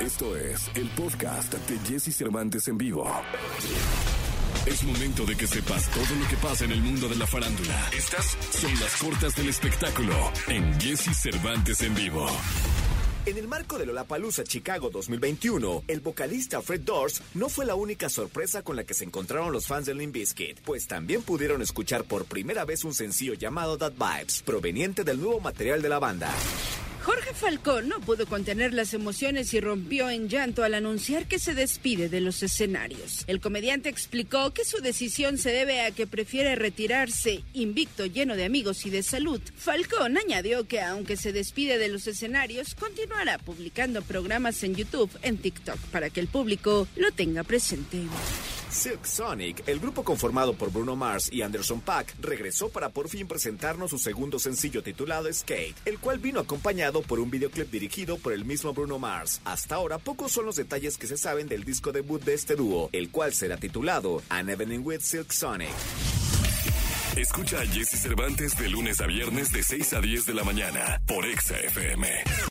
Esto es el podcast de Jesse Cervantes en vivo. Es momento de que sepas todo lo que pasa en el mundo de la farándula. Estas son las cortas del espectáculo en Jesse Cervantes en vivo. En el marco de Lollapalooza Chicago 2021, el vocalista Fred Durst no fue la única sorpresa con la que se encontraron los fans de Limp Bizkit, pues también pudieron escuchar por primera vez un sencillo llamado That Vibes, proveniente del nuevo material de la banda. Jorge Falcón no pudo contener las emociones y rompió en llanto al anunciar que se despide de los escenarios. El comediante explicó que su decisión se debe a que prefiere retirarse invicto, lleno de amigos y de salud. Falcón añadió que aunque se despide de los escenarios, continuará publicando programas en YouTube, en TikTok, para que el público lo tenga presente. Silk Sonic, el grupo conformado por Bruno Mars y Anderson Paak, regresó para por fin presentarnos su segundo sencillo titulado Skate, el cual vino acompañado por un videoclip dirigido por el mismo Bruno Mars. Hasta ahora, pocos son los detalles que se saben del disco debut de este dúo, el cual será titulado An Evening with Silk Sonic. Escucha a Jesse Cervantes de lunes a viernes de 6 a 10 de la mañana por Exa FM.